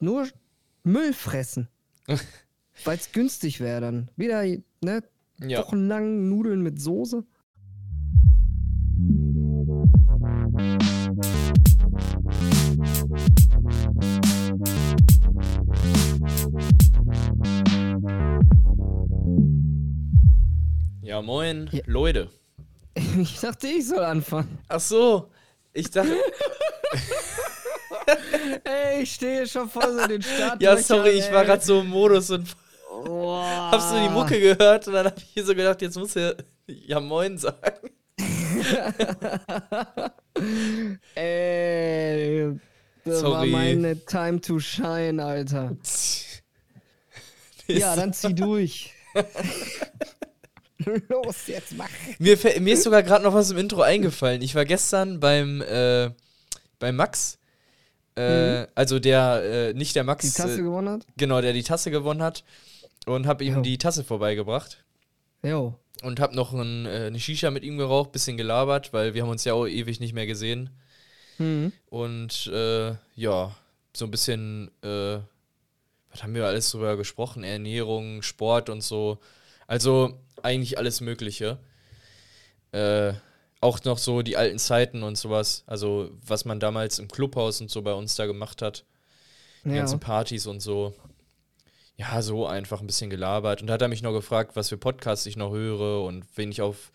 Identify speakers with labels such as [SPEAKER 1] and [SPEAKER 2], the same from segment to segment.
[SPEAKER 1] nur Müll fressen. Weil es günstig wäre dann. Wieder, ne?
[SPEAKER 2] Ja.
[SPEAKER 1] Wochenlang Nudeln mit Soße.
[SPEAKER 2] Ja, moin,
[SPEAKER 1] Ja.
[SPEAKER 2] Leute.
[SPEAKER 1] Ich dachte, ich soll anfangen.
[SPEAKER 2] Ach so, ich dachte.
[SPEAKER 1] Ey, ich stehe schon vor so den Start.
[SPEAKER 2] ja, sorry, ich war gerade so im Modus und
[SPEAKER 1] Oh.
[SPEAKER 2] hab so die Mucke gehört und dann hab ich hier so gedacht, jetzt muss er ja moin sagen.
[SPEAKER 1] Ey, das war
[SPEAKER 2] Sorry.
[SPEAKER 1] meine Time to shine, Alter. Ja, dann zieh durch. Los, jetzt mach.
[SPEAKER 2] Mir, mir ist sogar gerade noch was im Intro eingefallen. Ich war gestern beim, äh, beim Max. Äh, Also der, äh, nicht der Max,
[SPEAKER 1] Mhm. Die Tasse
[SPEAKER 2] äh,
[SPEAKER 1] gewonnen hat?
[SPEAKER 2] genau, der die Tasse gewonnen hat. Und hab ihm
[SPEAKER 1] Jo.
[SPEAKER 2] die Tasse vorbeigebracht.
[SPEAKER 1] Jo.
[SPEAKER 2] Und hab noch ein, äh, eine Shisha mit ihm geraucht, bisschen gelabert, weil wir haben uns ja auch ewig nicht mehr gesehen.
[SPEAKER 1] Mhm.
[SPEAKER 2] Und äh, ja, so ein bisschen, äh, was haben wir alles drüber gesprochen? Ernährung, Sport und so. Also eigentlich alles Mögliche. Äh, auch noch so die alten Zeiten und sowas. Also was man damals im Clubhaus und so bei uns da gemacht hat. Die
[SPEAKER 1] Ja.
[SPEAKER 2] ganzen Partys und so. Ja, so einfach ein bisschen gelabert. Und da hat er mich noch gefragt, was für Podcasts ich noch höre und wen ich auf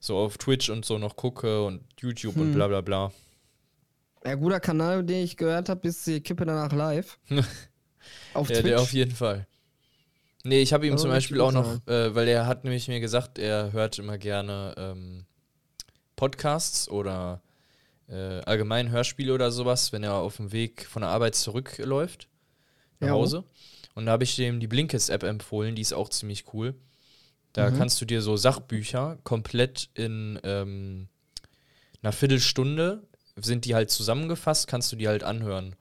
[SPEAKER 2] so auf Twitch und so noch gucke und YouTube und
[SPEAKER 1] Hm.
[SPEAKER 2] bla bla bla.
[SPEAKER 1] Ja, guter Kanal, den ich gehört habe, ist die Kippe danach live. Auf
[SPEAKER 2] Ja,
[SPEAKER 1] Twitch.
[SPEAKER 2] der auf jeden Fall. Nee, ich habe ihm
[SPEAKER 1] Oh,
[SPEAKER 2] zum Beispiel auch noch, äh, weil er hat nämlich mir gesagt, er hört immer gerne ähm, Podcasts oder äh, allgemein Hörspiele oder sowas, wenn er auf dem Weg von der Arbeit zurückläuft nach
[SPEAKER 1] Jo.
[SPEAKER 2] Hause. Und da habe ich dem die Blinkist-App empfohlen, die ist auch ziemlich cool. Da
[SPEAKER 1] Mhm.
[SPEAKER 2] kannst du dir so Sachbücher komplett in ähm, einer Viertelstunde sind die halt zusammengefasst, kannst du die halt anhören.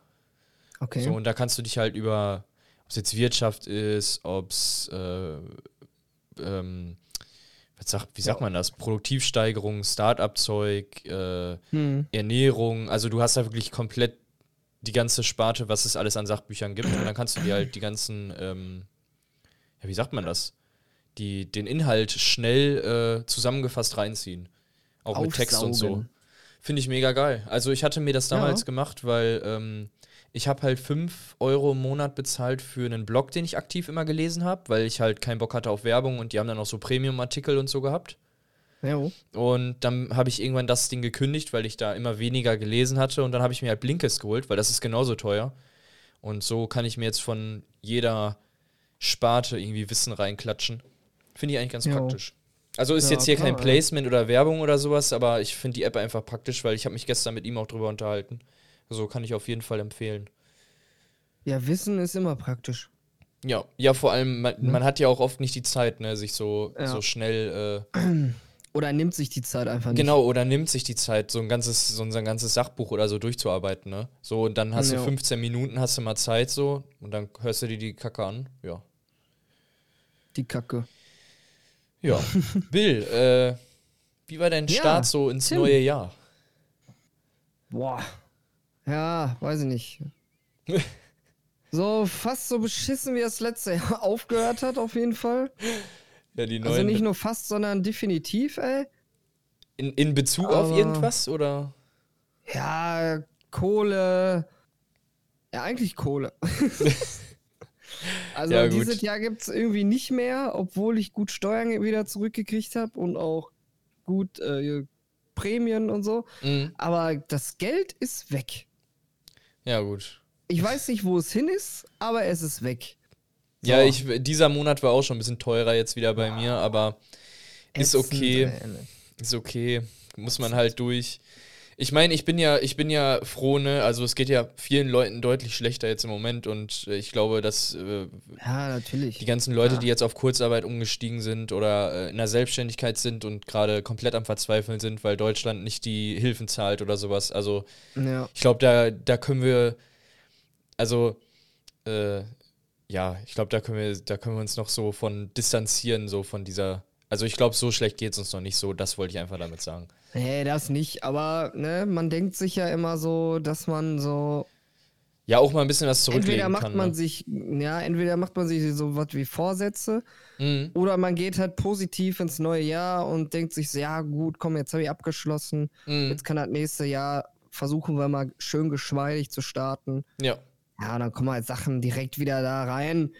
[SPEAKER 1] okay.
[SPEAKER 2] So, und da kannst du dich halt über, ob es jetzt Wirtschaft ist, ob es, äh, ähm, sagt, wie sagt
[SPEAKER 1] Ja.
[SPEAKER 2] man das? Produktivsteigerung, Start-up-Zeug, äh,
[SPEAKER 1] Hm.
[SPEAKER 2] Ernährung. Also du hast da wirklich komplett die ganze Sparte, was es alles an Sachbüchern gibt. Und dann kannst du dir halt die ganzen, ähm, ja, wie sagt man das? Die, den Inhalt schnell äh, zusammengefasst reinziehen. Auch mit Text und so.
[SPEAKER 1] Aufsaugen.
[SPEAKER 2] Finde ich mega geil. Also ich hatte mir das damals
[SPEAKER 1] Ja.
[SPEAKER 2] gemacht, weil ähm, ich habe halt 5 Euro im Monat bezahlt für einen Blog, den ich aktiv immer gelesen habe, weil ich halt keinen Bock hatte auf Werbung und die haben dann auch so Premium-Artikel und so gehabt.
[SPEAKER 1] Jo.
[SPEAKER 2] Und dann habe ich irgendwann das Ding gekündigt, weil ich da immer weniger gelesen hatte. Und dann habe ich mir halt Blinkist geholt, weil das ist genauso teuer. Und so kann ich mir jetzt von jeder Sparte irgendwie Wissen reinklatschen. Finde ich eigentlich ganz
[SPEAKER 1] Jo.
[SPEAKER 2] praktisch. Also ist
[SPEAKER 1] Ja,
[SPEAKER 2] jetzt hier kein
[SPEAKER 1] klar, ja.
[SPEAKER 2] Placement oder Werbung oder sowas, aber ich finde die App einfach praktisch, weil ich habe mich gestern mit ihm auch drüber unterhalten. Also kann ich auf jeden Fall empfehlen.
[SPEAKER 1] Ja, Wissen ist immer praktisch.
[SPEAKER 2] Ja, ja, vor allem, man,
[SPEAKER 1] Ne?
[SPEAKER 2] man hat ja auch oft nicht die Zeit, ne, sich so,
[SPEAKER 1] Ja.
[SPEAKER 2] so schnell äh,
[SPEAKER 1] Oder er nimmt sich die Zeit einfach nicht.
[SPEAKER 2] Genau, oder nimmt sich die Zeit, so ein ganzes, so ein ganzes Sachbuch oder so durchzuarbeiten, ne? So, und dann hast
[SPEAKER 1] Ja.
[SPEAKER 2] du 15 Minuten, hast du mal Zeit so, und dann hörst du dir die Kacke an. Ja.
[SPEAKER 1] Die Kacke.
[SPEAKER 2] Ja. Bill, äh, wie war dein
[SPEAKER 1] Ja,
[SPEAKER 2] Start so ins
[SPEAKER 1] Tim.
[SPEAKER 2] neue Jahr?
[SPEAKER 1] Boah. Ja, weiß ich nicht. so fast so beschissen, wie das letzte Jahr aufgehört hat, auf jeden Fall.
[SPEAKER 2] Ja, die
[SPEAKER 1] Also nicht nur fast, sondern definitiv, ey.
[SPEAKER 2] in, in Bezug auf
[SPEAKER 1] Aber-
[SPEAKER 2] irgendwas, oder?
[SPEAKER 1] Ja, Kohle. Ja, eigentlich Kohle. also
[SPEAKER 2] Ja,
[SPEAKER 1] dieses Jahr gibt es irgendwie nicht mehr, obwohl ich gut Steuern wieder zurückgekriegt habe und auch gut äh, Prämien und so.
[SPEAKER 2] Mhm.
[SPEAKER 1] Aber das Geld ist weg.
[SPEAKER 2] Ja, gut.
[SPEAKER 1] Ich weiß nicht, wo es hin ist, aber es ist weg.
[SPEAKER 2] Ja,
[SPEAKER 1] So.
[SPEAKER 2] ich, dieser Monat war auch schon ein bisschen teurer jetzt wieder bei mir, aber ist
[SPEAKER 1] Ätzend,
[SPEAKER 2] okay.
[SPEAKER 1] ey.
[SPEAKER 2] Ist okay. Muss man halt durch. Ich meine, ich bin ja, ich bin ja froh, ne? Also es geht ja vielen Leuten deutlich schlechter jetzt im Moment und äh, ich glaube, dass äh,
[SPEAKER 1] Ja, natürlich.
[SPEAKER 2] die ganzen Leute,
[SPEAKER 1] Ja.
[SPEAKER 2] die jetzt auf Kurzarbeit umgestiegen sind oder äh, in der Selbstständigkeit sind und gerade komplett am Verzweifeln sind, weil Deutschland nicht die Hilfen zahlt oder sowas. Also
[SPEAKER 1] ja.
[SPEAKER 2] ich glaube, da, da können wir, also äh, ja, ich glaube, da können wir, da können wir uns noch so von distanzieren, so von dieser. Also ich glaube, so schlecht geht es uns noch nicht so, das wollte ich einfach damit sagen.
[SPEAKER 1] Nee, das nicht. Aber ne, man denkt sich ja immer so, dass man so
[SPEAKER 2] ja auch mal ein bisschen was zurücklegen
[SPEAKER 1] entweder macht
[SPEAKER 2] kann.
[SPEAKER 1] man
[SPEAKER 2] ne?
[SPEAKER 1] sich, ja, entweder macht man sich so was wie Vorsätze
[SPEAKER 2] Mhm.
[SPEAKER 1] oder man geht halt positiv ins neue Jahr und denkt sich so, ja gut, komm, jetzt habe ich abgeschlossen,
[SPEAKER 2] Mhm.
[SPEAKER 1] jetzt kann das nächste Jahr versuchen wir mal schön geschmeidig zu starten.
[SPEAKER 2] Ja.
[SPEAKER 1] Ja, dann kommen halt Sachen direkt wieder da rein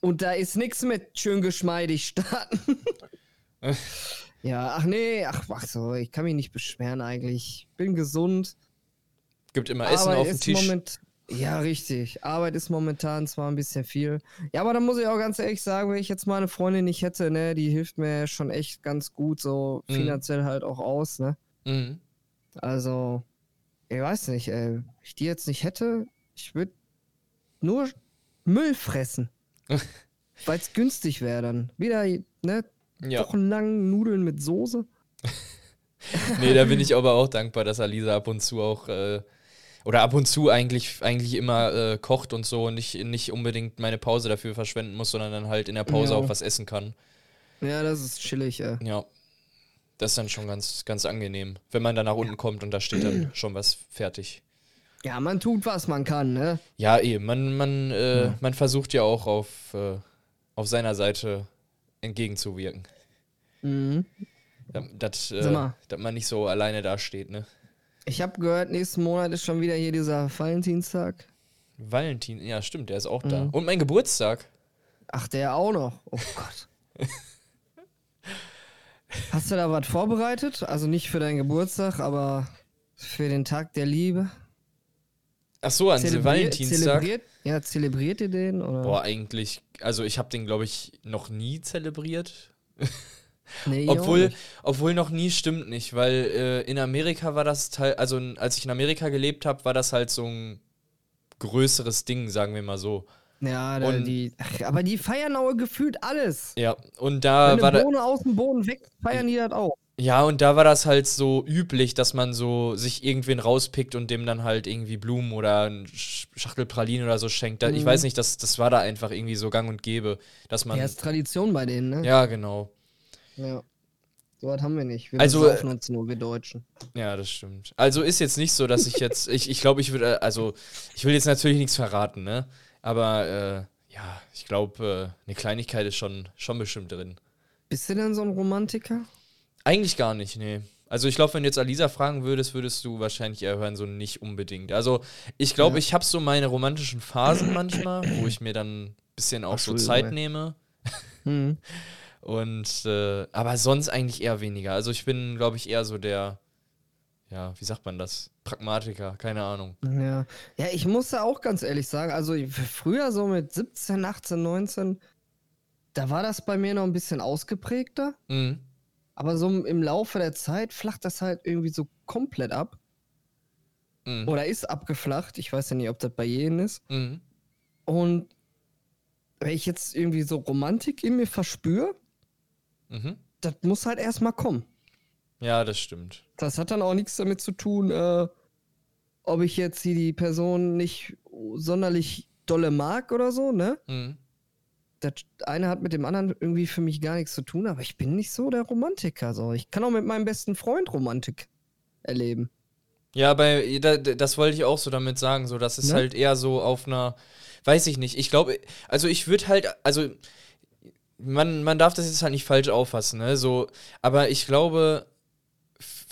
[SPEAKER 1] und da ist nichts mit schön geschmeidig starten. ja, ach nee, ach, ach so, ich kann mich nicht beschweren eigentlich. Bin gesund.
[SPEAKER 2] Gibt immer Essen
[SPEAKER 1] Arbeit
[SPEAKER 2] auf dem Tisch.
[SPEAKER 1] Moment, ja, richtig. Arbeit ist momentan zwar ein bisschen viel. Ja, aber da muss ich auch ganz ehrlich sagen, wenn ich jetzt mal eine Freundin nicht hätte, ne, die hilft mir schon echt ganz gut, so
[SPEAKER 2] Mhm.
[SPEAKER 1] finanziell halt auch aus, ne?
[SPEAKER 2] Mhm.
[SPEAKER 1] Also, ich weiß nicht, ey. Wenn ich die jetzt nicht hätte, ich würde nur Müll fressen. Weil es günstig wäre dann. Wieder, ne,
[SPEAKER 2] Ja.
[SPEAKER 1] wochenlang Nudeln mit Soße.
[SPEAKER 2] Nee, da bin ich aber auch dankbar, dass Alisa ab und zu auch, äh, oder ab und zu eigentlich, eigentlich immer äh, kocht und so und nicht, nicht unbedingt meine Pause dafür verschwenden muss, sondern dann halt in der Pause
[SPEAKER 1] Ja.
[SPEAKER 2] auch was essen kann.
[SPEAKER 1] Ja, das ist chillig, ey.
[SPEAKER 2] Ja. Das ist dann schon ganz, ganz angenehm, wenn man dann nach unten kommt und da steht dann schon was fertig.
[SPEAKER 1] Ja, man tut, was man kann, ne?
[SPEAKER 2] Ja, eh, man, man, äh,
[SPEAKER 1] Ja.
[SPEAKER 2] man versucht ja auch auf, äh, auf seiner Seite entgegenzuwirken.
[SPEAKER 1] Mhm.
[SPEAKER 2] Dass äh, dass man nicht so alleine dasteht, ne?
[SPEAKER 1] Ich habe gehört, nächsten Monat ist schon wieder hier dieser Valentinstag.
[SPEAKER 2] Valentin, ja, stimmt, der ist auch da.
[SPEAKER 1] Mhm.
[SPEAKER 2] Und mein Geburtstag.
[SPEAKER 1] Ach, der auch noch. Oh Gott. Hast du da was vorbereitet? Also nicht für deinen Geburtstag, aber für den Tag der Liebe?
[SPEAKER 2] Ach so, an
[SPEAKER 1] Zelebriert-
[SPEAKER 2] Valentinstag.
[SPEAKER 1] Zelebriert, ja, zelebriert ihr den? Oder?
[SPEAKER 2] Boah, eigentlich, also ich habe den, glaube ich, noch nie zelebriert.
[SPEAKER 1] nee,
[SPEAKER 2] Obwohl, obwohl noch nie stimmt nicht, weil äh, in Amerika war das Teil, also als ich in Amerika gelebt habe, war das halt so ein größeres Ding, sagen wir mal so.
[SPEAKER 1] Ja,
[SPEAKER 2] und-
[SPEAKER 1] die, ach, aber die feiern auch gefühlt alles.
[SPEAKER 2] Ja, und da
[SPEAKER 1] Wenn
[SPEAKER 2] war
[SPEAKER 1] eine
[SPEAKER 2] da,
[SPEAKER 1] Bohne aus dem Boden weg, feiern die das auch.
[SPEAKER 2] Ja, und da war das halt so üblich, dass man so sich irgendwen rauspickt und dem dann halt irgendwie Blumen oder ein Sch- Schachtel Pralinen oder so schenkt. Da, Ich
[SPEAKER 1] Mhm.
[SPEAKER 2] weiß nicht, das, das war da einfach irgendwie so gang und gäbe, dass man.
[SPEAKER 1] Ja, ist Tradition bei denen, ne?
[SPEAKER 2] ja genau.
[SPEAKER 1] Ja. So was haben wir nicht. Wir
[SPEAKER 2] Also,
[SPEAKER 1] besaufen uns nur, wir Deutschen.
[SPEAKER 2] Ja, das stimmt. Also ist jetzt nicht so, dass ich jetzt, ich, ich glaube, ich würde, also ich will jetzt natürlich nichts verraten, ne? Aber äh, ja, ich glaube, äh, eine Kleinigkeit ist schon, schon bestimmt drin.
[SPEAKER 1] Bist du denn so ein Romantiker?
[SPEAKER 2] Eigentlich gar nicht, nee. Also ich glaube, wenn du jetzt Alisa fragen würdest, würdest du wahrscheinlich eher hören, so nicht unbedingt. Also ich glaube,
[SPEAKER 1] Ja.
[SPEAKER 2] ich habe so meine romantischen Phasen manchmal, wo ich mir dann ein bisschen auch so
[SPEAKER 1] Entschuldigung,
[SPEAKER 2] Zeit
[SPEAKER 1] ey.
[SPEAKER 2] nehme.
[SPEAKER 1] Hm.
[SPEAKER 2] Und äh, aber sonst eigentlich eher weniger. Also ich bin, glaube ich, eher so der, ja, wie sagt man das? Pragmatiker, keine Ahnung.
[SPEAKER 1] Ja. ja, ich muss da auch ganz ehrlich sagen, also früher so mit 17, 18, 19, da war das bei mir noch ein bisschen ausgeprägter.
[SPEAKER 2] Mhm.
[SPEAKER 1] Aber so im Laufe der Zeit flacht das halt irgendwie so komplett ab.
[SPEAKER 2] Mhm.
[SPEAKER 1] Oder ist abgeflacht. Ich weiß ja nicht, ob das bei jedem ist.
[SPEAKER 2] Mhm.
[SPEAKER 1] Und wenn ich jetzt irgendwie so Romantik in mir verspüre,
[SPEAKER 2] Mhm.
[SPEAKER 1] das muss halt erstmal kommen.
[SPEAKER 2] Ja, das stimmt.
[SPEAKER 1] Das hat dann auch nichts damit zu tun, äh, ob ich jetzt hier die Person nicht sonderlich dolle mag oder so, ne?
[SPEAKER 2] Mhm.
[SPEAKER 1] Das eine hat mit dem anderen irgendwie für mich gar nichts zu tun, aber ich bin nicht so der Romantiker. So. Ich kann auch mit meinem besten Freund Romantik erleben.
[SPEAKER 2] Ja, bei da, das wollte ich auch so damit sagen, so das ist
[SPEAKER 1] Ne?
[SPEAKER 2] halt eher so auf einer, weiß ich nicht. Ich glaube, also ich würde halt, also man, man darf das jetzt halt nicht falsch auffassen, ne? So, aber ich glaube,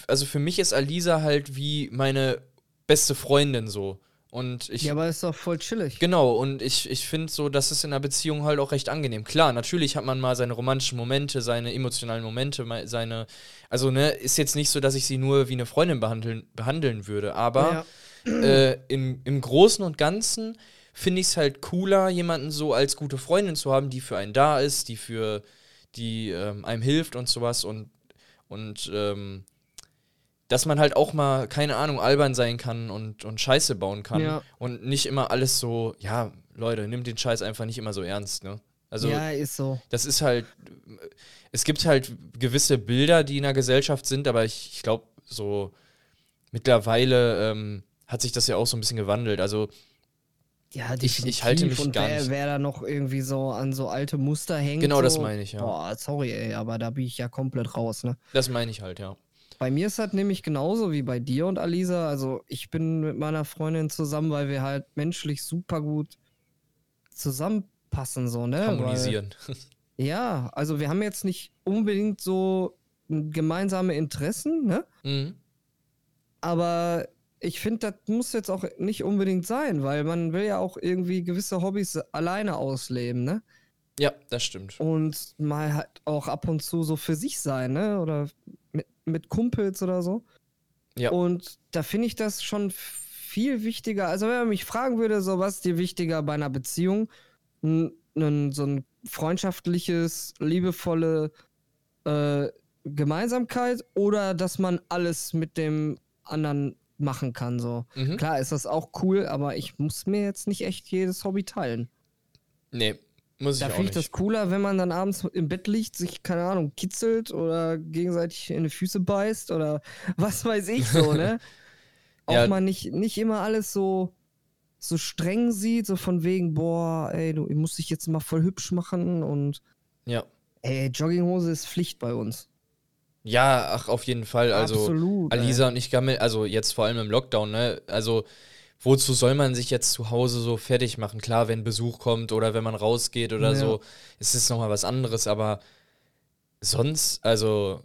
[SPEAKER 2] also für mich ist Alisa halt wie meine beste Freundin so. Und ich.
[SPEAKER 1] ja, aber ist doch voll chillig.
[SPEAKER 2] Genau, und ich, ich finde so, das ist in einer Beziehung halt auch recht angenehm. Klar, natürlich hat man mal seine romantischen Momente, seine emotionalen Momente, seine. Also, ne, ist jetzt nicht so, dass ich sie nur wie eine Freundin behandeln, behandeln würde, aber
[SPEAKER 1] Ja.
[SPEAKER 2] äh, im, im Großen und Ganzen finde ich es halt cooler, jemanden so als gute Freundin zu haben, die für einen da ist, die für, die ähm, einem hilft und sowas und, und ähm, dass man halt auch mal, keine Ahnung, albern sein kann und, und Scheiße bauen kann
[SPEAKER 1] Ja.
[SPEAKER 2] und nicht immer alles so, ja, Leute, nimmt den Scheiß einfach nicht immer so ernst, ne? Also,
[SPEAKER 1] ja, ist so.
[SPEAKER 2] das ist halt, es gibt halt gewisse Bilder, die in der Gesellschaft sind, aber ich, ich glaube, so mittlerweile ähm, hat sich das ja auch so ein bisschen gewandelt. Also,
[SPEAKER 1] Ja,
[SPEAKER 2] Ich- ich halte mich
[SPEAKER 1] und
[SPEAKER 2] gar
[SPEAKER 1] wer,
[SPEAKER 2] nicht.
[SPEAKER 1] wer da noch irgendwie so an so alte Muster hängt.
[SPEAKER 2] Genau, das
[SPEAKER 1] so,
[SPEAKER 2] meine ich, ja.
[SPEAKER 1] Boah, sorry, ey, aber da bin ich ja komplett raus, ne?
[SPEAKER 2] das meine ich halt, ja.
[SPEAKER 1] Bei mir ist das nämlich genauso wie bei dir und Alisa. Also ich bin mit meiner Freundin zusammen, weil wir halt menschlich super gut zusammenpassen, so, ne?
[SPEAKER 2] Kommunisieren.
[SPEAKER 1] Weil, ja, also wir haben jetzt nicht unbedingt so gemeinsame Interessen, ne?
[SPEAKER 2] mhm.
[SPEAKER 1] Aber ich finde, das muss jetzt auch nicht unbedingt sein, weil man will ja auch irgendwie gewisse Hobbys alleine ausleben, ne?
[SPEAKER 2] Ja, das stimmt.
[SPEAKER 1] Und mal halt auch ab und zu so für sich sein, ne? Oder mit, mit Kumpels oder so.
[SPEAKER 2] Ja.
[SPEAKER 1] Und da finde ich das schon viel wichtiger. Also, wenn man mich fragen würde, so was ist dir wichtiger bei einer Beziehung? N, n, so ein freundschaftliches, liebevolle äh, Gemeinsamkeit oder dass man alles mit dem anderen machen kann. So.
[SPEAKER 2] Mhm.
[SPEAKER 1] Klar ist das auch cool, aber ich muss mir jetzt nicht echt jedes Hobby teilen.
[SPEAKER 2] Nee, muss ich
[SPEAKER 1] Da finde ich das cooler, wenn man dann abends im Bett liegt, sich, keine Ahnung, kitzelt oder gegenseitig in die Füße beißt oder was weiß ich so, ne? Auch
[SPEAKER 2] Ja.
[SPEAKER 1] mal nicht, nicht immer alles so, so streng sieht, so von wegen, boah, ey, du musst dich jetzt mal voll hübsch machen und
[SPEAKER 2] ja.
[SPEAKER 1] ey, Jogginghose ist Pflicht bei uns.
[SPEAKER 2] Ja, ach, auf jeden Fall. Also,
[SPEAKER 1] Absolut. ey.
[SPEAKER 2] Alisa und ich gammel, also jetzt vor allem im Lockdown, ne? Also, wozu soll man sich jetzt zu Hause so fertig machen? Klar, wenn Besuch kommt oder wenn man rausgeht oder
[SPEAKER 1] Ja.
[SPEAKER 2] so, ist es nochmal was anderes, aber sonst, also,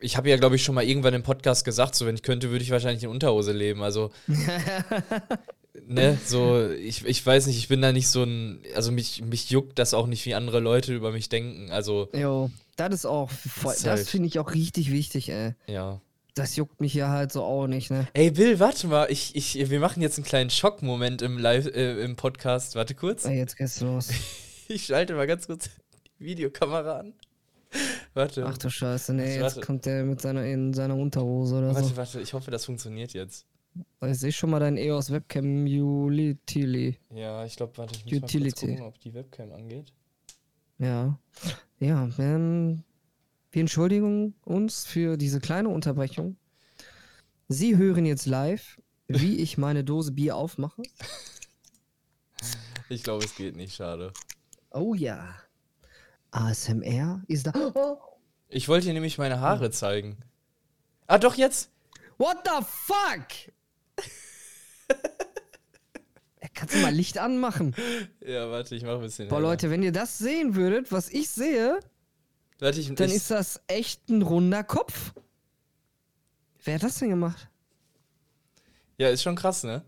[SPEAKER 2] ich habe ja, glaube ich, schon mal irgendwann im Podcast gesagt, so, wenn ich könnte, würde ich wahrscheinlich in Unterhose leben. Also, ne, so, ich, ich weiß nicht, ich bin da nicht so ein, also mich, mich juckt das auch nicht, wie andere Leute über mich denken. Also,
[SPEAKER 1] Jo, das ist auch, voll,
[SPEAKER 2] ist
[SPEAKER 1] das
[SPEAKER 2] halt-
[SPEAKER 1] finde ich auch richtig wichtig, ey.
[SPEAKER 2] ja.
[SPEAKER 1] Das juckt mich ja halt so auch nicht, ne?
[SPEAKER 2] Ey, Bill, warte mal, ich, ich, wir machen jetzt einen kleinen Schockmoment im Live, äh, im Podcast. Warte kurz.
[SPEAKER 1] Ey, jetzt geht's los.
[SPEAKER 2] Ich schalte mal ganz kurz die Videokamera an. Warte.
[SPEAKER 1] Ach du Scheiße, nee,
[SPEAKER 2] Warte.
[SPEAKER 1] jetzt kommt der mit seiner, in seiner Unterhose oder
[SPEAKER 2] warte,
[SPEAKER 1] so.
[SPEAKER 2] warte, ich hoffe, das funktioniert jetzt.
[SPEAKER 1] Ich sehe schon mal dein EOS Webcam Utility.
[SPEAKER 2] Ja, ich glaube, warte, ich muss
[SPEAKER 1] Utility.
[SPEAKER 2] mal kurz gucken, ob die Webcam angeht.
[SPEAKER 1] Ja. Ja, ähm, wir entschuldigen uns für diese kleine Unterbrechung. Sie hören jetzt live, wie ich meine Dose Bier aufmache.
[SPEAKER 2] Ich glaube, es geht nicht, schade.
[SPEAKER 1] Oh ja. ASMR ist da.
[SPEAKER 2] Ich wollte dir nämlich meine Haare zeigen. Ah, doch, jetzt!
[SPEAKER 1] What the fuck? Kannst du mal Licht anmachen?
[SPEAKER 2] Ja, warte, ich mache ein bisschen.
[SPEAKER 1] Boah,
[SPEAKER 2] heller.
[SPEAKER 1] Leute, wenn ihr das sehen würdet, was ich sehe,
[SPEAKER 2] Warte, ich,
[SPEAKER 1] dann
[SPEAKER 2] ich,
[SPEAKER 1] ist das echt ein runder Kopf. Wer hat das denn gemacht?
[SPEAKER 2] Ja, ist schon krass, ne?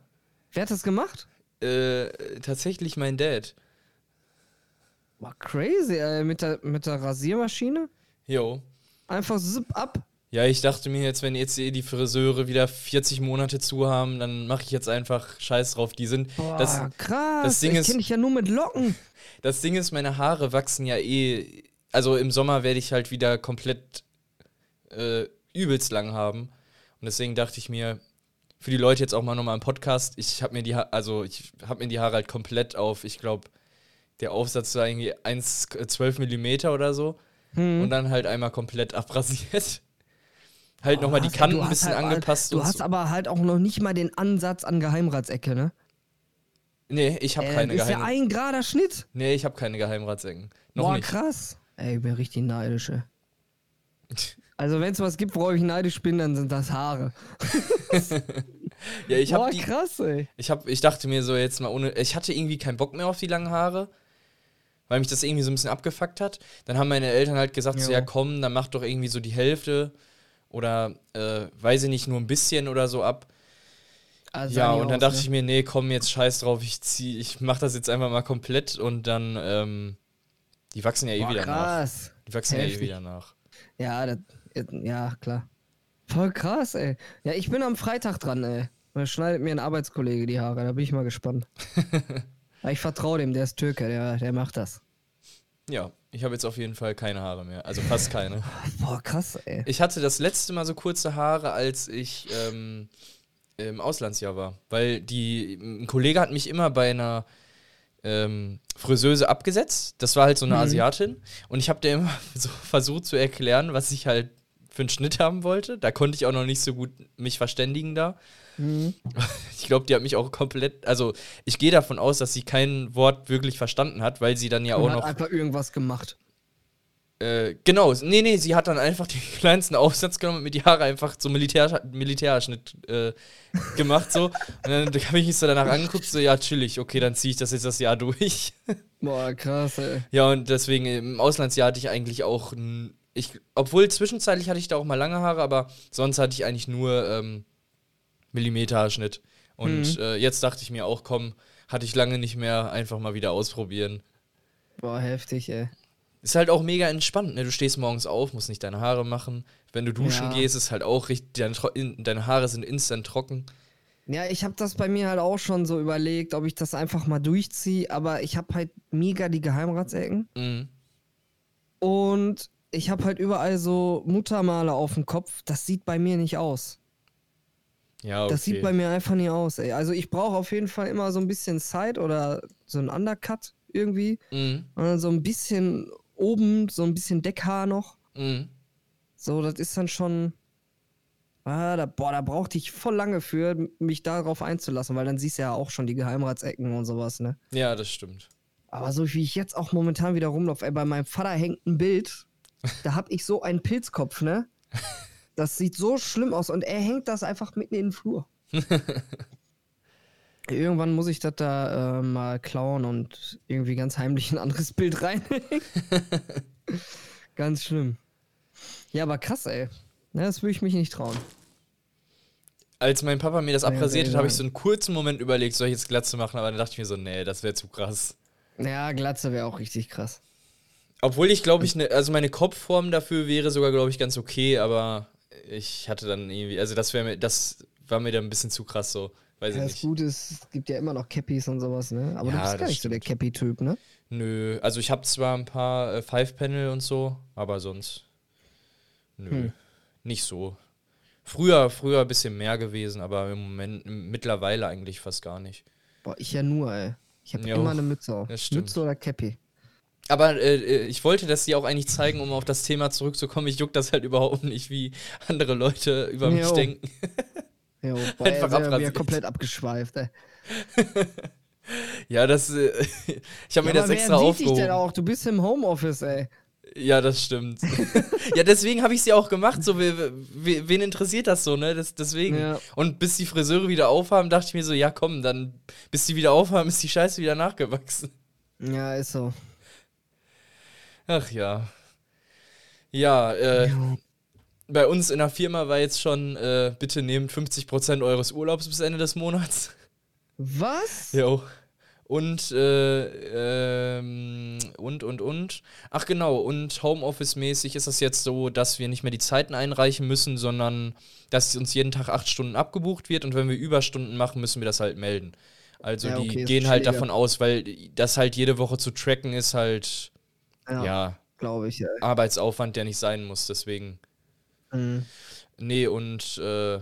[SPEAKER 1] Wer hat das gemacht?
[SPEAKER 2] Äh, tatsächlich mein Dad.
[SPEAKER 1] War crazy, ey. Mit der, mit der Rasiermaschine?
[SPEAKER 2] Jo.
[SPEAKER 1] Einfach zip ab.
[SPEAKER 2] Ja, ich dachte mir jetzt, wenn jetzt die Friseure wieder 40 Monate zu haben, dann mache ich jetzt einfach Scheiß drauf. Die sind.
[SPEAKER 1] Boah,
[SPEAKER 2] Das,
[SPEAKER 1] krass.
[SPEAKER 2] das Ding
[SPEAKER 1] ich kenne dich ja nur mit Locken.
[SPEAKER 2] das Ding ist, meine Haare wachsen ja eh. Also im Sommer werde ich halt wieder komplett äh, übelst lang haben. Und deswegen dachte ich mir, für die Leute jetzt auch mal nochmal im Podcast, ich habe mir die Ha- also ich habe mir die Haare halt komplett auf, ich glaube, der Aufsatz war irgendwie 1, 12 Millimeter oder so.
[SPEAKER 1] Hm.
[SPEAKER 2] Und dann halt einmal komplett abrasiert. Halt
[SPEAKER 1] Oh,
[SPEAKER 2] nochmal die Kanten ein
[SPEAKER 1] hast
[SPEAKER 2] bisschen
[SPEAKER 1] halt,
[SPEAKER 2] angepasst.
[SPEAKER 1] Du hast
[SPEAKER 2] so.
[SPEAKER 1] aber halt auch noch nicht mal den Ansatz an Geheimratsecke, ne?
[SPEAKER 2] Nee, ich habe
[SPEAKER 1] Äh,
[SPEAKER 2] keine
[SPEAKER 1] ist ja
[SPEAKER 2] Geheim.
[SPEAKER 1] ein gerader Schnitt.
[SPEAKER 2] Nee, ich habe keine Geheimratsecken. Noch
[SPEAKER 1] Boah,
[SPEAKER 2] nicht.
[SPEAKER 1] krass. Ey, ich bin richtig neidisch, ey. Also, wenn es was gibt, worauf ich neidisch bin, dann sind das Haare.
[SPEAKER 2] Ja, ich
[SPEAKER 1] Boah,
[SPEAKER 2] habe die
[SPEAKER 1] krass, ey.
[SPEAKER 2] ich hab, ich dachte mir so jetzt mal ohne ich hatte irgendwie keinen Bock mehr auf die langen Haare, weil mich das irgendwie so ein bisschen abgefuckt hat. Dann haben meine Eltern halt gesagt, so ja, komm, dann mach doch irgendwie so die Hälfte oder äh, weiß ich nicht, nur ein bisschen oder so ab.
[SPEAKER 1] Also
[SPEAKER 2] ja, und dann
[SPEAKER 1] aus,
[SPEAKER 2] dachte
[SPEAKER 1] ne?
[SPEAKER 2] ich mir, nee, komm, jetzt scheiß drauf, ich zieh, ich mach das jetzt einfach mal komplett und dann ähm, die wachsen ja eh
[SPEAKER 1] Boah,
[SPEAKER 2] wieder nach.
[SPEAKER 1] krass.
[SPEAKER 2] Die wachsen ja eh
[SPEAKER 1] Heftig.
[SPEAKER 2] wieder nach.
[SPEAKER 1] Ja, das, ja, klar. Voll krass, ey. Ja, ich bin am Freitag dran, ey. Da schneidet mir ein Arbeitskollege die Haare, da bin ich mal gespannt. Aber ich vertraue dem, der ist Türke, der, der macht das.
[SPEAKER 2] Ja, ich habe jetzt auf jeden Fall keine Haare mehr, also fast keine.
[SPEAKER 1] Boah, krass, ey.
[SPEAKER 2] Ich hatte das letzte Mal so kurze Haare, als ich ähm, im Auslandsjahr war. Weil die, ein Kollege hat mich immer bei einer ähm, Friseuse abgesetzt. Das war halt so eine
[SPEAKER 1] Mhm.
[SPEAKER 2] Asiatin. Und ich habe der immer so versucht zu erklären, was ich halt für einen Schnitt haben wollte. Da konnte ich auch noch nicht so gut mich verständigen da.
[SPEAKER 1] Mhm.
[SPEAKER 2] Ich glaube, die hat mich auch komplett. Also, ich gehe davon aus, dass sie kein Wort wirklich verstanden hat, weil sie dann ja auch
[SPEAKER 1] Und hat
[SPEAKER 2] noch.
[SPEAKER 1] einfach irgendwas gemacht.
[SPEAKER 2] Äh, genau, nee, nee, sie hat dann einfach den kleinsten Aufsatz genommen und mir die Haare einfach so Militär, Militärschnitt äh, gemacht so. Und dann habe ich mich so danach angeguckt, so, ja, chillig, okay, dann ziehe ich das jetzt das Jahr durch.
[SPEAKER 1] Boah, krass, ey.
[SPEAKER 2] Ja, und deswegen im Auslandsjahr hatte ich eigentlich auch, ich, obwohl zwischenzeitlich hatte ich da auch mal lange Haare, aber sonst hatte ich eigentlich nur ähm, Millimeterschnitt. Und mhm. äh, jetzt dachte ich mir auch, komm, hatte ich lange nicht mehr, einfach mal wieder ausprobieren.
[SPEAKER 1] Boah, heftig, ey.
[SPEAKER 2] Ist halt auch mega entspannt, ne? Du stehst morgens auf, musst nicht deine Haare machen. Wenn du duschen ja. gehst, ist halt auch richtig, deine, deine Haare sind instant trocken.
[SPEAKER 1] Ja, ich habe das bei mir halt auch schon so überlegt, ob ich das einfach mal durchziehe, aber ich habe halt mega die Geheimratsecken. Mhm. Und ich habe halt überall so Muttermale auf dem Kopf. Das sieht bei mir nicht aus. Ja, okay. Das sieht bei mir einfach nie aus, ey. Also ich brauche auf jeden Fall immer so ein bisschen Side oder so ein Undercut irgendwie. Mhm. Und dann so ein bisschen oben so ein bisschen Deckhaar noch. Mhm. So, das ist dann schon. Ah, da, boah, da brauchte ich voll lange für, mich darauf einzulassen, weil dann siehst du ja auch schon die Geheimratsecken und sowas, ne?
[SPEAKER 2] Ja, das stimmt.
[SPEAKER 1] Aber so wie ich jetzt auch momentan wieder rumlaufe, ey, bei meinem Vater hängt ein Bild, da hab ich so einen Pilzkopf, ne? Das sieht so schlimm aus und er hängt das einfach mitten in den Flur. Irgendwann muss ich das da äh, mal klauen und irgendwie ganz heimlich ein anderes Bild reinhängen. ganz schlimm. Ja, aber krass, ey. Ja, das würde ich mich nicht trauen.
[SPEAKER 2] Als mein Papa mir das abrasiert hat, habe ich so einen kurzen Moment überlegt, soll ich jetzt Glatze machen, aber dann dachte ich mir so, nee, das wäre zu krass.
[SPEAKER 1] Ja, Glatze wäre auch richtig krass.
[SPEAKER 2] Obwohl ich glaube ich, ne, also meine Kopfform dafür wäre sogar, glaube ich, ganz okay, aber ich hatte dann irgendwie, also das wäre mir, das war mir dann ein bisschen zu krass so. Weiß ja,
[SPEAKER 1] das Gute ist, es gibt ja immer noch Cappies und sowas, ne? Aber ja, du bist gar nicht stimmt. so der Cappy-Typ, ne?
[SPEAKER 2] Nö, also ich habe zwar ein paar äh, Five-Panel und so, aber sonst. Nö, hm. nicht so. Früher, früher ein bisschen mehr gewesen, aber im Moment, mittlerweile eigentlich fast gar nicht.
[SPEAKER 1] Boah, ich ja nur, ey. Ich habe immer eine Mütze auf. Mütze oder Cappy.
[SPEAKER 2] Aber äh, äh, ich wollte das dir auch eigentlich zeigen, um auf das Thema zurückzukommen. Ich juck das halt überhaupt nicht, wie andere Leute über mich denken.
[SPEAKER 1] Jo, boah, Einfach abrasiert. komplett abgeschweift, ey.
[SPEAKER 2] ja, das. Äh, ich habe ja, mir das extra wer aufgehoben. Dich denn
[SPEAKER 1] auch? Du bist im Homeoffice, ey.
[SPEAKER 2] Ja, das stimmt. ja, deswegen habe ich sie auch gemacht. So, wen interessiert das so, ne? Das, deswegen. Ja. Und bis die Friseure wieder aufhaben, dachte ich mir so, ja komm, dann, bis die wieder aufhaben, ist die Scheiße wieder nachgewachsen.
[SPEAKER 1] Ja, ist so.
[SPEAKER 2] Ach ja. Ja, äh, ja bei uns in der Firma war jetzt schon, äh, bitte nehmt 50% eures Urlaubs bis Ende des Monats.
[SPEAKER 1] Was?
[SPEAKER 2] Jo. Und, äh, ähm, und, und, und. Ach genau, und Homeoffice-mäßig ist es jetzt so, dass wir nicht mehr die Zeiten einreichen müssen, sondern dass uns jeden Tag acht Stunden abgebucht wird und wenn wir Überstunden machen, müssen wir das halt melden. Also ja, okay, die gehen halt davon aus, weil das halt jede Woche zu tracken ist halt, ja, ja
[SPEAKER 1] glaube ich, ja.
[SPEAKER 2] Arbeitsaufwand, der nicht sein muss, deswegen. Mhm. Nee, und äh,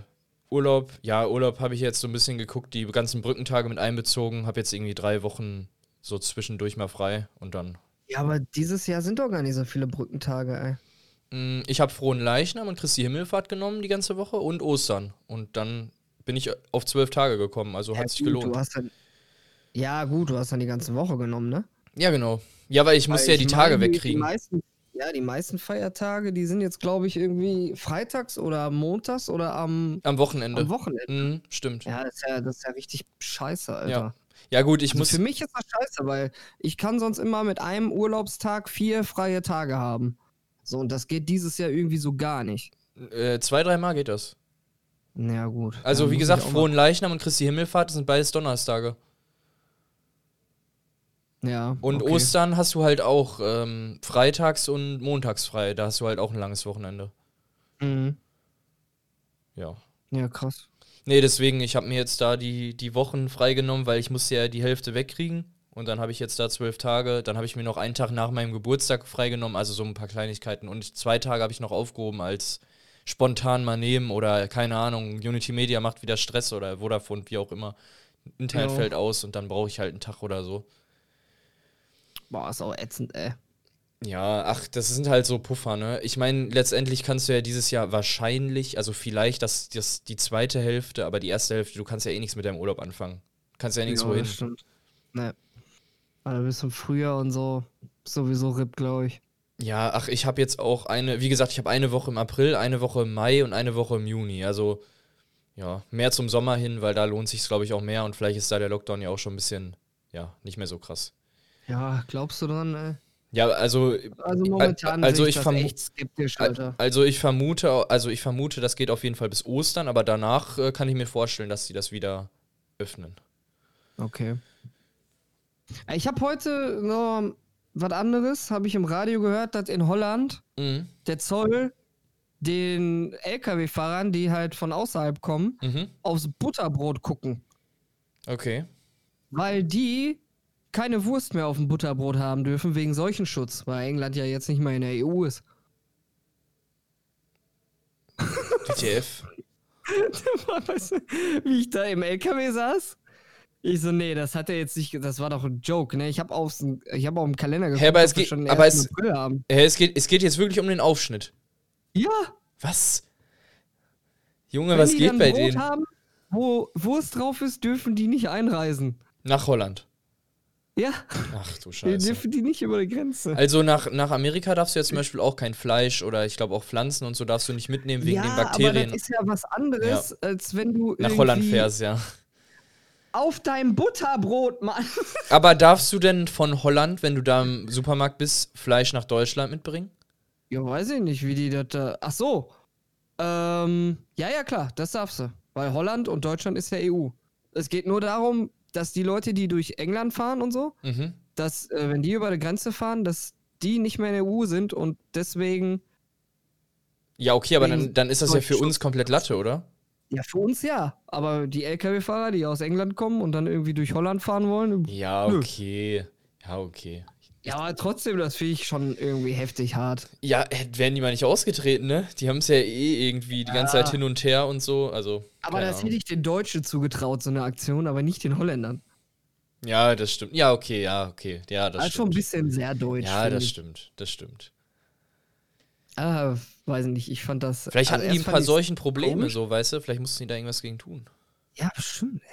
[SPEAKER 2] Urlaub, ja, Urlaub habe ich jetzt so ein bisschen geguckt, die ganzen Brückentage mit einbezogen, habe jetzt irgendwie drei Wochen so zwischendurch mal frei und dann.
[SPEAKER 1] Ja, aber dieses Jahr sind doch gar nicht so viele Brückentage, ey.
[SPEAKER 2] Mm, ich habe Frohen Leichnam und Christi Himmelfahrt genommen die ganze Woche und Ostern. Und dann bin ich auf zwölf Tage gekommen, also ja, hat sich gelohnt.
[SPEAKER 1] Dann, ja, gut, du hast dann die ganze Woche genommen, ne?
[SPEAKER 2] Ja, genau. Ja, weil ich musste ja die Tage wegkriegen. Die
[SPEAKER 1] meisten, ja, die meisten Feiertage, die sind jetzt, glaube ich, irgendwie freitags oder montags oder am,
[SPEAKER 2] am Wochenende.
[SPEAKER 1] Am Wochenende.
[SPEAKER 2] Mhm, stimmt.
[SPEAKER 1] Ja das, ist ja, das ist ja richtig scheiße, Alter. Ja.
[SPEAKER 2] Ja, gut, ich also muss.
[SPEAKER 1] Für mich ist das scheiße, weil ich kann sonst immer mit einem Urlaubstag vier freie Tage haben. So, und das geht dieses Jahr irgendwie so gar nicht.
[SPEAKER 2] Äh, zwei, dreimal geht das.
[SPEAKER 1] Ja, gut.
[SPEAKER 2] Also, ja, wie gesagt, Frohen Leichnam und Christi Himmelfahrt sind beides Donnerstage.
[SPEAKER 1] Ja.
[SPEAKER 2] Und okay. Ostern hast du halt auch ähm, freitags und montags frei. Da hast du halt auch ein langes Wochenende. Mhm. Ja.
[SPEAKER 1] Ja, krass.
[SPEAKER 2] Nee, deswegen, ich habe mir jetzt da die, die Wochen freigenommen, weil ich musste ja die Hälfte wegkriegen. Und dann habe ich jetzt da zwölf Tage. Dann habe ich mir noch einen Tag nach meinem Geburtstag freigenommen, also so ein paar Kleinigkeiten. Und zwei Tage habe ich noch aufgehoben als spontan mal nehmen oder keine Ahnung, Unity Media macht wieder Stress oder Vodafone, wie auch immer. Internet ja. fällt aus und dann brauche ich halt einen Tag oder so.
[SPEAKER 1] Boah, ist auch ätzend, ey.
[SPEAKER 2] Ja, ach, das sind halt so Puffer, ne? Ich meine, letztendlich kannst du ja dieses Jahr wahrscheinlich, also vielleicht das, das, die zweite Hälfte, aber die erste Hälfte, du kannst ja eh nichts mit deinem Urlaub anfangen. Kannst ja eh nichts ja, wohin.
[SPEAKER 1] Stimmt. Ne. Also bis zum Frühjahr und so sowieso RIP, glaube ich.
[SPEAKER 2] Ja, ach, ich habe jetzt auch eine, wie gesagt, ich habe eine Woche im April, eine Woche im Mai und eine Woche im Juni. Also ja, mehr zum Sommer hin, weil da lohnt sich glaube ich auch mehr und vielleicht ist da der Lockdown ja auch schon ein bisschen, ja, nicht mehr so krass.
[SPEAKER 1] Ja, glaubst du dran, ey?
[SPEAKER 2] Ja, also
[SPEAKER 1] Also momentan
[SPEAKER 2] also ich vermu-
[SPEAKER 1] echt skeptisch, Alter.
[SPEAKER 2] also ich vermute, also ich vermute, das geht auf jeden Fall bis Ostern, aber danach äh, kann ich mir vorstellen, dass sie das wieder öffnen.
[SPEAKER 1] Okay. Ich habe heute noch was anderes, habe ich im Radio gehört, dass in Holland
[SPEAKER 2] Mhm.
[SPEAKER 1] der Zoll den LKW-Fahrern, die halt von außerhalb kommen,
[SPEAKER 2] Mhm.
[SPEAKER 1] aufs Butterbrot gucken.
[SPEAKER 2] Okay.
[SPEAKER 1] Weil die keine Wurst mehr auf dem Butterbrot haben dürfen wegen Seuchenschutz, weil England ja jetzt nicht mehr in der EU ist.
[SPEAKER 2] WTF.
[SPEAKER 1] weißt du, wie ich da im LKW saß? Ich so, nee, das hat er jetzt nicht, das war doch ein Joke, ne? Ich habe aufs, ich habe auf dem Kalender geguckt,
[SPEAKER 2] aber es geht-
[SPEAKER 1] schon
[SPEAKER 2] aber
[SPEAKER 1] 1.
[SPEAKER 2] es-
[SPEAKER 1] haben.
[SPEAKER 2] Äh, es, geht, es geht jetzt wirklich um den Aufschnitt.
[SPEAKER 1] Ja,
[SPEAKER 2] Was? Junge,
[SPEAKER 1] wenn
[SPEAKER 2] was geht bei
[SPEAKER 1] Brot
[SPEAKER 2] denen?
[SPEAKER 1] haben, wo Wurst drauf ist, dürfen die nicht einreisen.
[SPEAKER 2] Nach Holland.
[SPEAKER 1] Ja,
[SPEAKER 2] Ach du
[SPEAKER 1] die
[SPEAKER 2] Scheiße.
[SPEAKER 1] dürfen die nicht über die Grenze.
[SPEAKER 2] Also nach, nach Amerika darfst du ja zum Beispiel auch kein Fleisch oder ich glaube auch Pflanzen und so darfst du nicht mitnehmen wegen
[SPEAKER 1] ja,
[SPEAKER 2] den
[SPEAKER 1] aber
[SPEAKER 2] Bakterien.
[SPEAKER 1] das ist ja was anderes, als wenn du
[SPEAKER 2] Nach Holland fährst, ja.
[SPEAKER 1] auf deinem Butterbrot, Mann.
[SPEAKER 2] Aber darfst du denn von Holland, wenn du da im Supermarkt bist, Fleisch nach Deutschland mitbringen?
[SPEAKER 1] Ja, weiß ich nicht, wie die das da. Ach so. Ähm, ja, ja, klar, das darfst du. Weil Holland und Deutschland ist ja EU. Es geht nur darum, dass die Leute, die durch England fahren und so,
[SPEAKER 2] Mhm.
[SPEAKER 1] dass, äh, wenn die über die Grenze fahren, dass die nicht mehr in der EU sind und deswegen,
[SPEAKER 2] Ja, okay, aber dann, dann ist das ja für uns komplett Latte, oder?
[SPEAKER 1] ja, für uns ja. Aber die LKW-Fahrer, die aus England kommen und dann irgendwie durch Holland fahren wollen,
[SPEAKER 2] Ja,
[SPEAKER 1] Nö.
[SPEAKER 2] okay. Ja, okay.
[SPEAKER 1] Ja, aber trotzdem, das finde ich schon irgendwie heftig hart.
[SPEAKER 2] Ja, äh, wären die mal nicht ausgetreten, ne? Die haben es ja eh irgendwie die ganze
[SPEAKER 1] Ja.
[SPEAKER 2] Zeit hin und her und so. Also.
[SPEAKER 1] Aber das
[SPEAKER 2] Ahnung.
[SPEAKER 1] hätte ich den Deutschen zugetraut, so eine Aktion, aber nicht den Holländern.
[SPEAKER 2] Ja, das stimmt. Ja, okay, ja, okay. Ja, das
[SPEAKER 1] Das ist schon ein
[SPEAKER 2] stimmt.
[SPEAKER 1] bisschen sehr deutsch.
[SPEAKER 2] Ja, das
[SPEAKER 1] ich.
[SPEAKER 2] stimmt. Das stimmt.
[SPEAKER 1] Ah, weiß nicht, ich fand das.
[SPEAKER 2] Vielleicht
[SPEAKER 1] also
[SPEAKER 2] hatten die ein paar solchen Probleme,
[SPEAKER 1] komisch.
[SPEAKER 2] so, weißt du? Vielleicht mussten die da irgendwas gegen tun.
[SPEAKER 1] Ja, bestimmt. ey.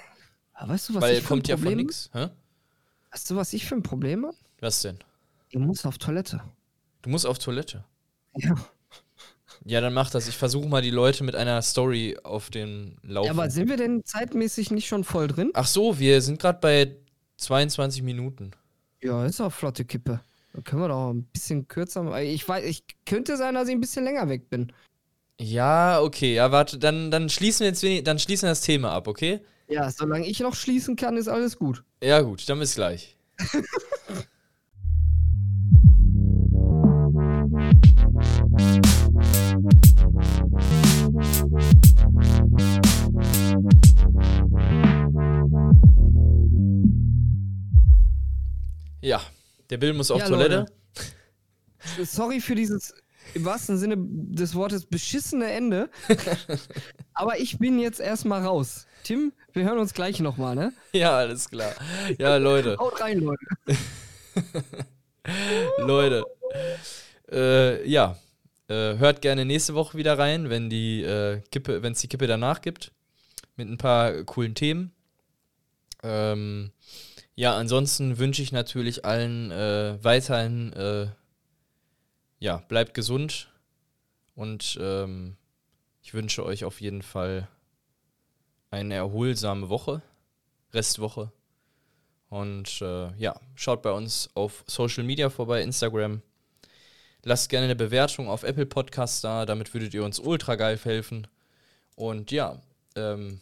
[SPEAKER 1] Aber weißt du, was
[SPEAKER 2] Weil
[SPEAKER 1] ich für
[SPEAKER 2] kommt
[SPEAKER 1] ein
[SPEAKER 2] ja von
[SPEAKER 1] Problem
[SPEAKER 2] nix. Hä?
[SPEAKER 1] Weißt du, was ich für ein Problem habe?
[SPEAKER 2] Was denn?
[SPEAKER 1] Ich muss auf Toilette.
[SPEAKER 2] Du musst auf Toilette.
[SPEAKER 1] Ja.
[SPEAKER 2] Ja, dann mach das. Ich versuche mal die Leute mit einer Story auf den Lauf.
[SPEAKER 1] ja. Aber sind wir denn zeitmäßig nicht schon voll drin?
[SPEAKER 2] Ach so, wir sind gerade bei 22 Minuten.
[SPEAKER 1] Ja, ist auch flotte Kippe. Dann können wir doch ein bisschen kürzer. machen. Ich weiß, ich könnte sein, dass ich ein bisschen länger weg bin.
[SPEAKER 2] Ja, okay, ja, warte, dann, dann schließen wir jetzt wenig, dann schließen wir das Thema ab, okay?
[SPEAKER 1] Ja, solange ich noch schließen kann, ist alles gut.
[SPEAKER 2] Ja, gut, dann bis gleich. der Bill muss auf
[SPEAKER 1] Ja,
[SPEAKER 2] Toilette.
[SPEAKER 1] Leute. Sorry für dieses im wahrsten Sinne des Wortes beschissene Ende. Aber ich bin jetzt erstmal raus. Tim, wir hören uns gleich nochmal, ne?
[SPEAKER 2] Ja, alles klar. Ja, Leute.
[SPEAKER 1] Haut rein, Leute.
[SPEAKER 2] Leute. Äh, ja. Äh, hört gerne nächste Woche wieder rein, wenn die äh, Kippe, wenn es die Kippe danach gibt. Mit ein paar coolen Themen. Ähm, ja, ansonsten wünsche ich natürlich allen äh, weiterhin, äh, ja, bleibt gesund. Und ähm, ich wünsche euch auf jeden Fall eine erholsame Woche, Restwoche. Und äh, ja, schaut bei uns auf Social Media vorbei, Instagram. Lasst gerne eine Bewertung auf Apple Podcasts da, damit würdet ihr uns ultra geil helfen. Und ja, ähm,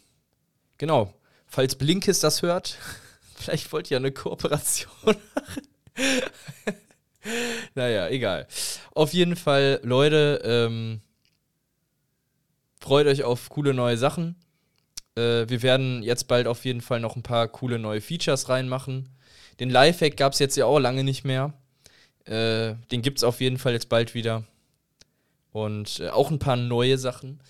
[SPEAKER 2] genau. Falls Blinkist das hört, vielleicht wollt ihr eine Kooperation machen. naja, egal. Auf jeden Fall, Leute, ähm, freut euch auf coole neue Sachen. Äh, wir werden jetzt bald auf jeden Fall noch ein paar coole neue Features reinmachen. Den Lifehack gab es jetzt ja auch lange nicht mehr. Äh, den gibt es auf jeden Fall jetzt bald wieder. Und äh, auch ein paar neue Sachen,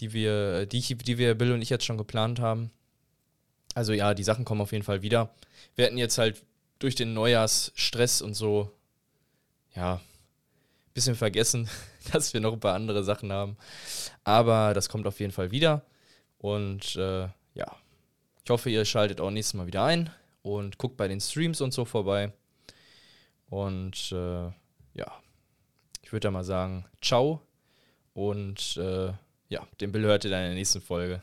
[SPEAKER 2] die wir, die, ich, die wir Bill und ich jetzt schon geplant haben. Also ja, die Sachen kommen auf jeden Fall wieder. Wir hatten jetzt halt durch den Neujahrsstress und so, ja, ein bisschen vergessen, dass wir noch ein paar andere Sachen haben. Aber das kommt auf jeden Fall wieder. Und äh, ja, ich hoffe, ihr schaltet auch nächstes Mal wieder ein und guckt bei den Streams und so vorbei. Und äh, ja, ich würde da mal sagen, ciao. Und äh, ja, den Bill hört ihr dann in der nächsten Folge.